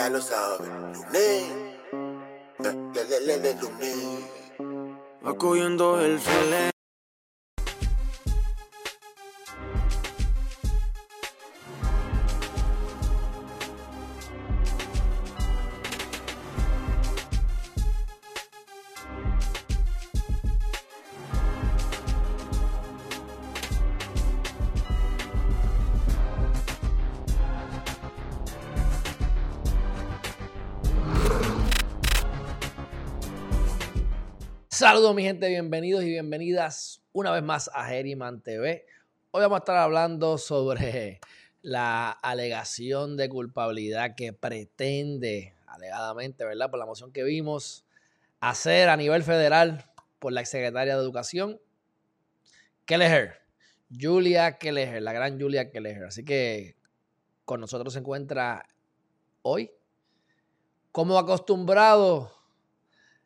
ya lo sabes. Lunes, le, le, le, le, lunes. Va cogiendo el filete. Saludos mi gente, bienvenidos y bienvenidas una vez más a Geriman TV. Hoy vamos a estar hablando sobre la alegación de culpabilidad que pretende, alegadamente, ¿verdad? Por la moción que vimos, hacer a nivel federal por la exsecretaria de Educación, Kelleher, Julia Kelleher, la gran Julia Kelleher. Así que con nosotros se encuentra hoy, como acostumbrado,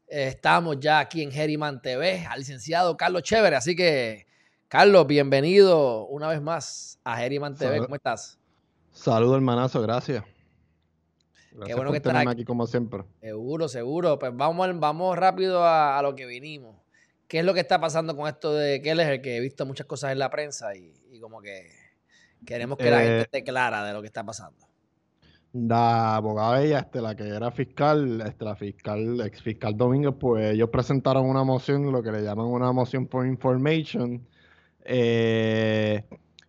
Estamos ya aquí en Geriman TV al licenciado Carlos Chévere. Así que, Carlos, bienvenido una vez más a Geriman TV. ¿Cómo estás? Saludos, hermanazo, gracias. gracias Qué bueno por que tenerme aquí. aquí como siempre. Seguro, seguro. Pues vamos, vamos rápido a, a lo que vinimos. ¿Qué es lo que está pasando con esto de Keller? Que he visto muchas cosas en la prensa y, y como que queremos que la Eh, gente esté clara de lo que está pasando. La abogada ella, este, la que era fiscal, este, la fiscal, ex fiscal Domínguez, pues ellos presentaron una moción, lo que le llaman una moción por information. eh,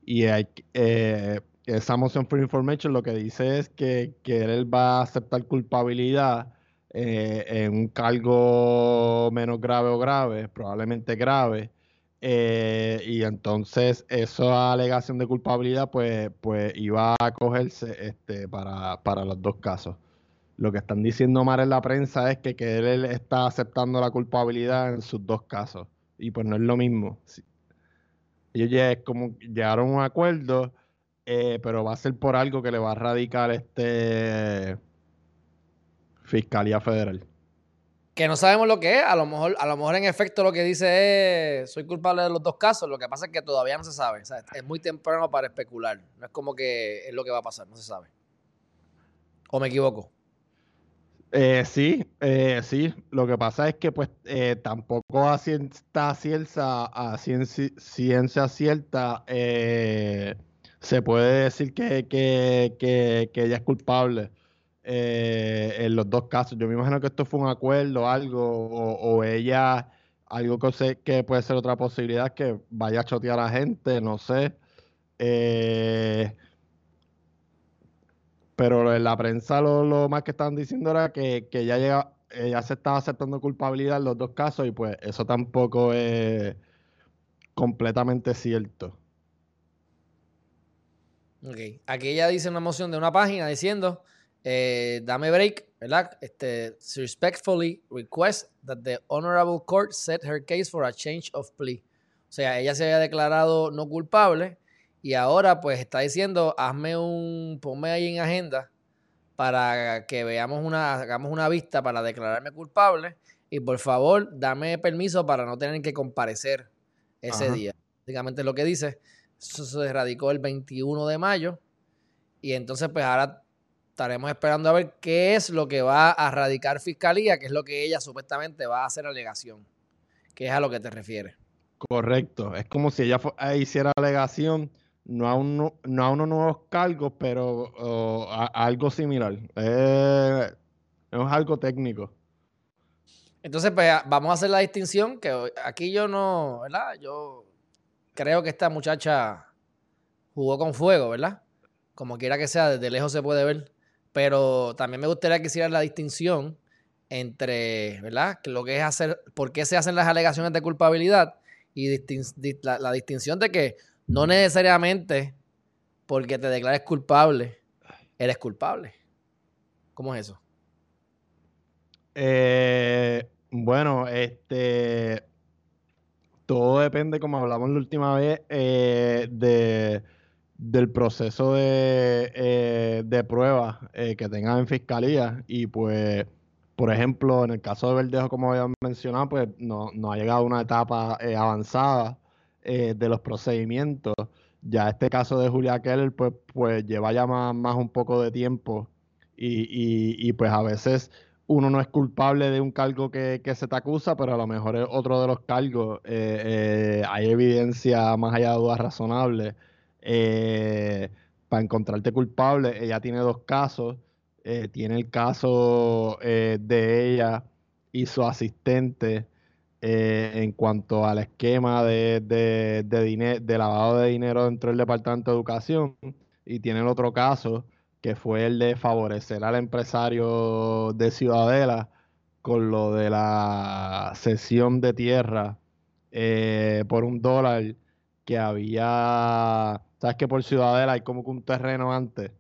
y eh, esa moción for information lo que dice es que, que él va a aceptar culpabilidad eh, en un cargo menos grave o grave, probablemente grave. Eh, y entonces esa alegación de culpabilidad pues, pues iba a cogerse este, para, para los dos casos. Lo que están diciendo mal en la prensa es que, que él está aceptando la culpabilidad en sus dos casos. Y pues no es lo mismo. Sí. Ellos es como llegaron a un acuerdo, eh, pero va a ser por algo que le va a radicar este Fiscalía Federal. Que no sabemos lo que es. A lo mejor, a lo mejor en efecto lo que dice es soy culpable de los dos casos. Lo que pasa es que todavía no se sabe. Es muy temprano para especular. No es como que es lo que va a pasar, no se sabe. ¿O me equivoco? Eh, sí, eh, sí. Lo que pasa es que pues eh, tampoco a ciencia cierta, a ciencia, ciencia cierta eh, se puede decir que, que, que, que ella es culpable eh, en los dos casos. Yo me imagino que esto fue un acuerdo, algo, o, ella, algo que, sé, que puede ser otra posibilidad, que vaya a chotear a gente, no sé. Eh, pero en la prensa lo, lo más que estaban diciendo era que, que ya llega, ella se estaba aceptando culpabilidad en los dos casos y pues eso tampoco es completamente cierto. Ok. Aquí ella dice una moción de una página diciendo, eh, dame break, ¿verdad? Este, respectfully request that the honorable court set her case for a change of plea. O sea, ella se había declarado no culpable y ahora pues está diciendo, hazme un, ponme ahí en agenda para que veamos una, hagamos una vista para declararme culpable y por favor dame permiso para no tener que comparecer ese Ajá. día. Básicamente es lo que dice. Eso se radicó el 21 de mayo. Y entonces, pues ahora estaremos esperando a ver qué es lo que va a radicar fiscalía, que es lo que ella supuestamente va a hacer alegación. Que es a lo que te refieres. Correcto. Es como si ella eh, hiciera alegación, no a, un, no a unos nuevos cargos, pero o, a, a algo similar. Eh, es algo técnico. Entonces, pues vamos a hacer la distinción, que aquí yo no, ¿verdad? Yo creo que esta muchacha jugó con fuego, ¿verdad? Como quiera que sea, desde lejos se puede ver. Pero también me gustaría que hicieran la distinción entre, ¿verdad? Lo que es hacer, por qué se hacen las alegaciones de culpabilidad y distin- di- la, la distinción de que no necesariamente porque te declares culpable, eres culpable. ¿Cómo es eso? Eh, bueno, este, todo depende, como hablamos la última vez, eh, de, del proceso de, eh, de prueba eh, que tengan en fiscalía. Y pues, por ejemplo, en el caso de Verdejo, como habían mencionado, pues no, no ha llegado a una etapa eh, avanzada eh, de los procedimientos. Ya este caso de Julia Keller, pues, pues lleva ya más, más un poco de tiempo Y, y, y pues a veces uno no es culpable de un cargo que, que, se te acusa, pero a lo mejor es otro de los cargos. Eh, hay evidencia más allá de dudas razonables eh, para encontrarte culpable. Ella tiene dos casos. Eh, tiene el caso eh, de ella y su asistente en cuanto al esquema de, de, de, lavado de dinero dentro del Departamento de Educación. Y tiene el otro caso que fue el de favorecer al empresario de Ciudadela con lo de la cesión de tierra eh, por un dólar que había, sabes que por Ciudadela hay como que un terreno antes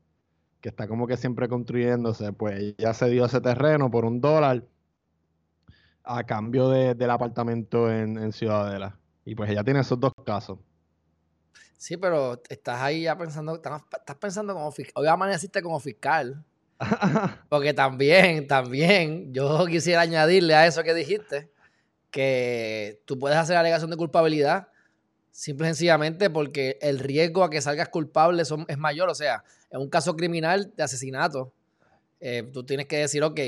que está como que siempre construyéndose, pues ya se dio ese terreno por un dólar a cambio de, del apartamento en, en Ciudadela. Y pues ella tiene esos dos casos. Sí, pero estás ahí ya pensando, estás, estás pensando como fiscal. Hoy amaneciste como fiscal. Porque también, también, yo quisiera añadirle a eso que dijiste, que tú puedes hacer alegación de culpabilidad simple y sencillamente porque el riesgo a que salgas culpable son, es mayor. O sea, en un caso criminal de asesinato, eh, tú tienes que decir, ok,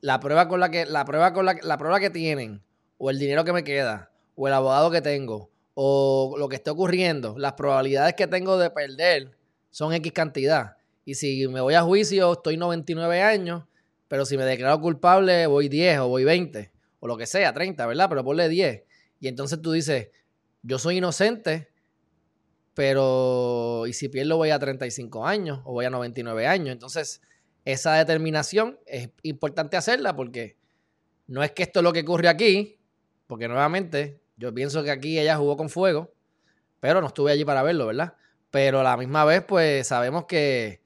la prueba con la que, la prueba con la, la prueba que tienen, o el dinero que me queda, o el abogado que tengo, o lo que esté ocurriendo, las probabilidades que tengo de perder son X cantidad. Y si me voy a juicio, estoy 99 años, pero si me declaro culpable, voy 10 o voy 20, o lo que sea, 30, ¿verdad? Pero ponle 10. Y entonces tú dices, yo soy inocente, pero ¿y si pierdo voy a 35 años o voy a 99 años? Entonces, esa determinación es importante hacerla porque no es que esto es lo que ocurre aquí, porque nuevamente yo pienso que aquí ella jugó con fuego, pero no estuve allí para verlo, ¿verdad? Pero a la misma vez, pues sabemos que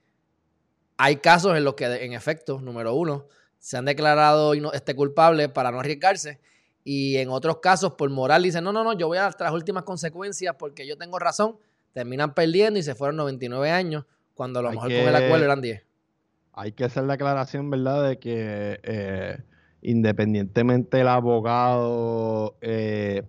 hay casos en los que, en efecto, número uno, se han declarado este culpable para no arriesgarse. Y en otros casos, por moral, dicen, no, no, no, yo voy a las últimas consecuencias porque yo tengo razón. Terminan perdiendo y se fueron 99 años, cuando a lo mejor con el acuerdo eran 10. Hay que hacer la aclaración, ¿verdad?, de que eh, independientemente el abogado eh,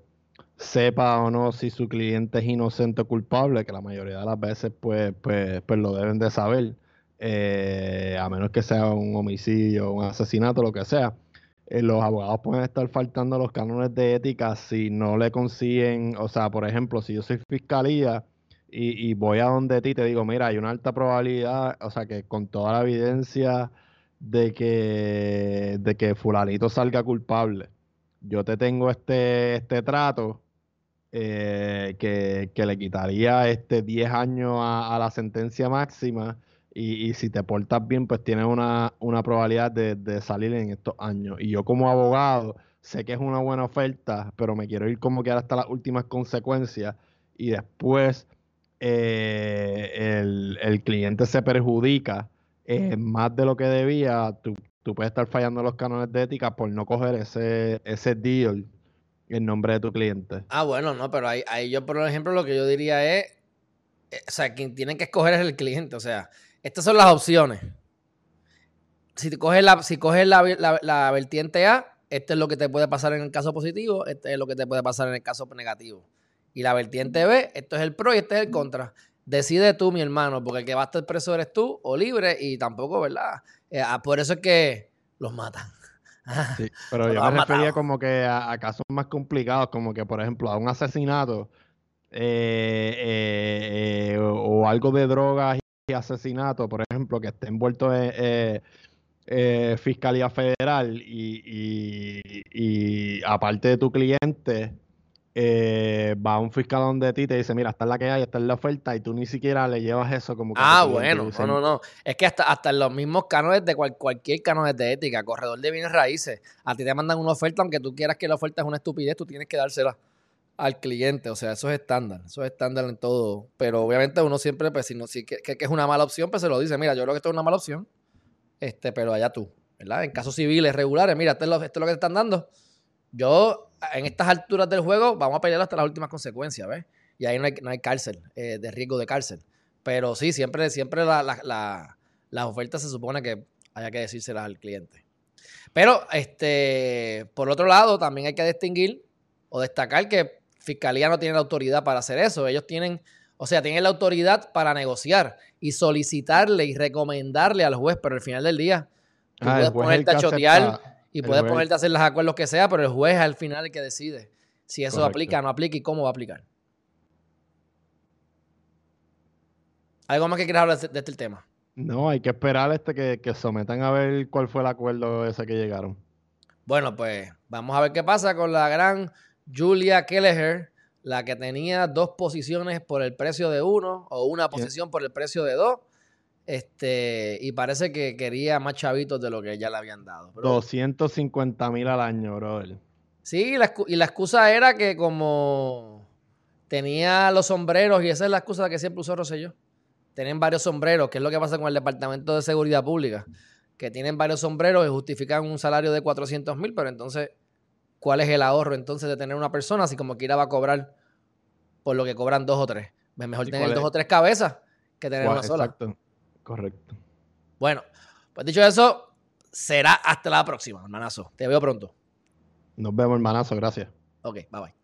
sepa o no si su cliente es inocente o culpable, que la mayoría de las veces pues, pues, pues lo deben de saber, eh, a menos que sea un homicidio, un asesinato, lo que sea. Eh, los abogados pueden estar faltando los cánones de ética si no le consiguen, o sea, por ejemplo, si yo soy fiscalía y, voy a donde ti te digo, mira, hay una alta probabilidad, o sea, que con toda la evidencia de que, de que fulanito salga culpable, yo te tengo este, este trato, eh, que, que, le quitaría este 10 años a la sentencia máxima y, y, si te portas bien, pues tienes una, una probabilidad de, de, salir en estos años. Y yo como abogado sé que es una buena oferta, pero me quiero ir como que hasta las últimas consecuencias y después eh, el, el, cliente se perjudica eh, más de lo que debía, tú, tú puedes estar fallando los cánones de ética por no coger ese, ese deal el nombre de tu cliente. Ah, bueno, no, pero ahí, ahí yo, por ejemplo, lo que yo diría es, eh, o sea, quien tiene que escoger es el cliente, o sea, estas son las opciones. Si coges la, si coges la, la, la vertiente A, esto es lo que te puede pasar en el caso positivo, este es lo que te puede pasar en el caso negativo. Y la vertiente B, esto es el pro y este es el contra. Decide tú, mi hermano, porque el que va a estar preso eres tú o libre y tampoco, ¿verdad? Eh, por eso es que los matan. Sí, pero yo me refería como que a, a, casos más complicados, como que, por ejemplo, a un asesinato eh, eh, eh, o, o, algo de drogas y asesinato, por ejemplo, que esté envuelto en eh, eh, Fiscalía Federal y, y, y, aparte de tu cliente, eh, va un fiscal donde ti te dice, mira, esta es la que hay, esta es la oferta, y tú ni siquiera le llevas eso como que... Ah, bueno, no, no, no. Es que hasta, hasta en los mismos cánones de cual, cualquier cánones de ética, corredor de bienes raíces, a ti te mandan una oferta, aunque tú quieras que la oferta es una estupidez, tú tienes que dársela al cliente, o sea, eso es estándar, eso es estándar en todo, pero obviamente uno siempre, pues si, no, si que, que, es una mala opción, pues se lo dice, mira, yo creo que esto es una mala opción, este, pero allá tú, ¿verdad? En casos civiles regulares, mira, esto es lo, esto es lo que te están dando, yo, en estas alturas del juego, vamos a pelear hasta las últimas consecuencias, ¿ves? Y ahí no hay, no hay cárcel, eh, de riesgo de cárcel. Pero sí, siempre, siempre la, la, la, las ofertas se supone que haya que decírselas al cliente. Pero, este, por otro lado, también hay que distinguir o destacar que Fiscalía no tiene la autoridad para hacer eso. Ellos tienen O sea, tiene la autoridad para negociar y solicitarle y recomendarle al juez, pero al final del día, tú Ah, puedes ponerte a chotear acepta- y puedes juez- ponerte a hacer los acuerdos que sea, pero el juez es al final el que decide si eso Correcto. aplica o no aplica y cómo va a aplicar. ¿Algo más que quieras hablar de, de este tema? No, hay que esperar este que, que sometan a ver cuál fue el acuerdo ese que llegaron. Bueno, pues vamos a ver qué pasa con la gran Julia Kelleher, la que tenía dos posiciones por el precio de uno o una posición por el precio de dos. Este, y parece que quería más chavitos de lo que ya le habían dado. Pero- 250 mil al año, brother. Sí, y la, excu- y la excusa era que como tenía los sombreros, y esa es la excusa que siempre usó Rosselló, tienen varios sombreros, que es lo que pasa con el Departamento de Seguridad Pública, que tienen varios sombreros y justifican un salario de 400 mil, pero entonces, ¿cuál es el ahorro entonces de tener una persona si como quiera va a cobrar por lo que cobran dos o tres? Es mejor ¿Y tener dos o tres cabezas que tener una sola. Exacto. Correcto. Bueno, pues dicho eso, será hasta la próxima, hermanazo. Te veo pronto. Nos vemos, hermanazo. Gracias. Ok, bye bye.